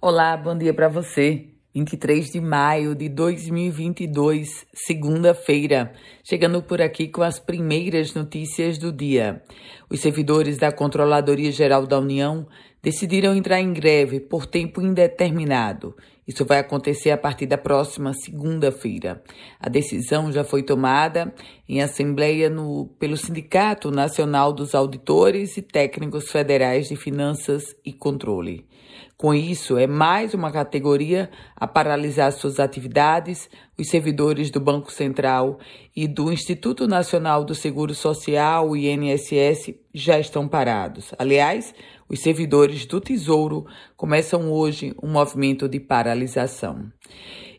Olá, bom dia para você. 23 de maio de 2022, segunda-feira, chegando por aqui com as primeiras notícias do dia. Os servidores da Controladoria Geral da União decidiram entrar em greve por tempo indeterminado. Isso vai acontecer a partir da próxima segunda-feira. A decisão já foi tomada em assembleia no, pelo Sindicato Nacional dos Auditores e Técnicos Federais de Finanças e Controle. Com isso, é mais uma categoria a paralisar suas atividades. Os servidores do Banco Central e do Instituto Nacional do Seguro Social, INSS, já estão parados. Aliás, os servidores do Tesouro começam hoje um movimento de paralisação.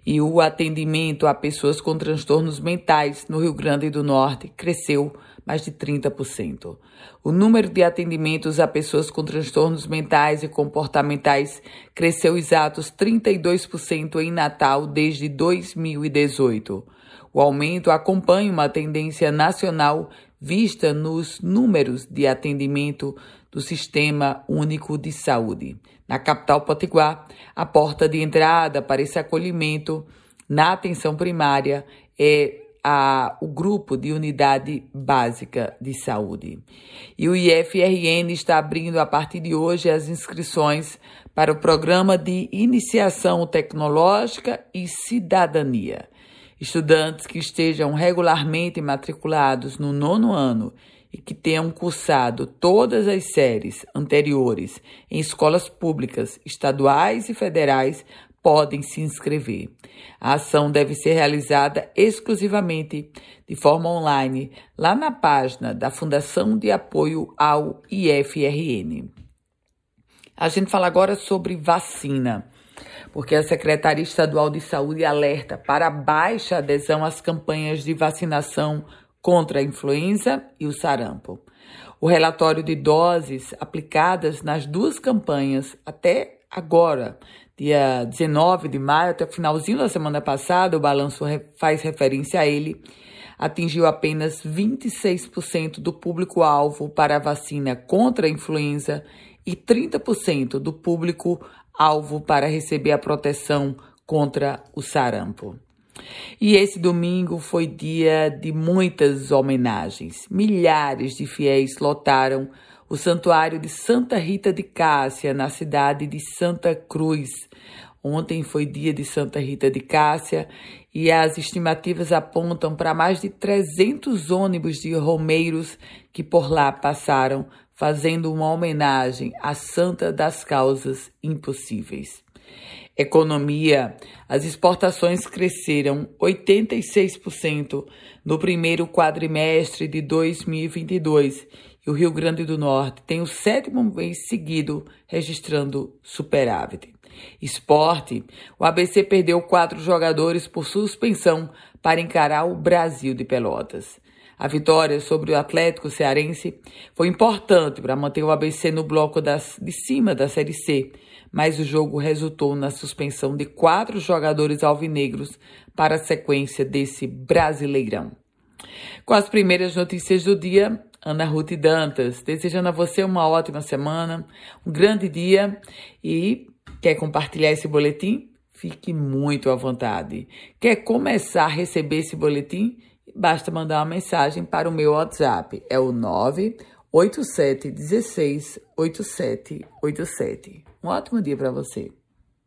E o atendimento a pessoas com transtornos mentais no Rio Grande do Norte cresceu mais de 30%. O número de atendimentos a pessoas com transtornos mentais e comportamentais cresceu exatos 32% em Natal desde 2018. O aumento acompanha uma tendência nacional vista nos números de atendimento do Sistema Único de Saúde. Na capital potiguar, a porta de entrada para esse acolhimento na atenção primária é a, o grupo de unidade básica de saúde. E o IFRN está abrindo a partir de hoje as inscrições para o programa de iniciação tecnológica e cidadania. Estudantes que estejam regularmente matriculados no nono ano e que tenham cursado todas as séries anteriores em escolas públicas, estaduais e federais podem se inscrever. A ação deve ser realizada exclusivamente de forma online lá na página da Fundação de Apoio ao IFRN. A gente fala agora sobre vacina porque a Secretaria Estadual de Saúde alerta para baixa adesão às campanhas de vacinação contra a influenza e o sarampo. O relatório de doses aplicadas nas duas campanhas até agora, dia 19 de maio, até o finalzinho da semana passada, o balanço faz referência a ele, atingiu apenas 26% do público-alvo para a vacina contra a influenza e 30% do público alvo para receber a proteção contra o sarampo. E esse domingo foi dia de muitas homenagens. Milhares de fiéis lotaram o santuário de Santa Rita de Cássia, na cidade de Santa Cruz. Ontem foi dia de Santa Rita de Cássia e as estimativas apontam para mais de 300 ônibus de romeiros que por lá passaram fazendo uma homenagem à Santa das Causas Impossíveis. Economia: as exportações cresceram 86% no primeiro quadrimestre de 2022 e o Rio Grande do Norte tem o sétimo mês seguido registrando superávit. Esporte: o ABC perdeu quatro jogadores por suspensão para encarar o Brasil de Pelotas. A vitória sobre o Atlético Cearense foi importante para manter o ABC no bloco das, de cima da Série C, mas o jogo resultou na suspensão de quatro jogadores alvinegros para a sequência desse Brasileirão. Com as primeiras notícias do dia, Ana Ruth Dantas, desejando a você uma ótima semana, um grande dia e quer compartilhar esse boletim? Fique muito à vontade. Quer começar a receber esse boletim? Basta mandar uma mensagem para o meu WhatsApp. É o 987 16 8787. Um ótimo dia para você.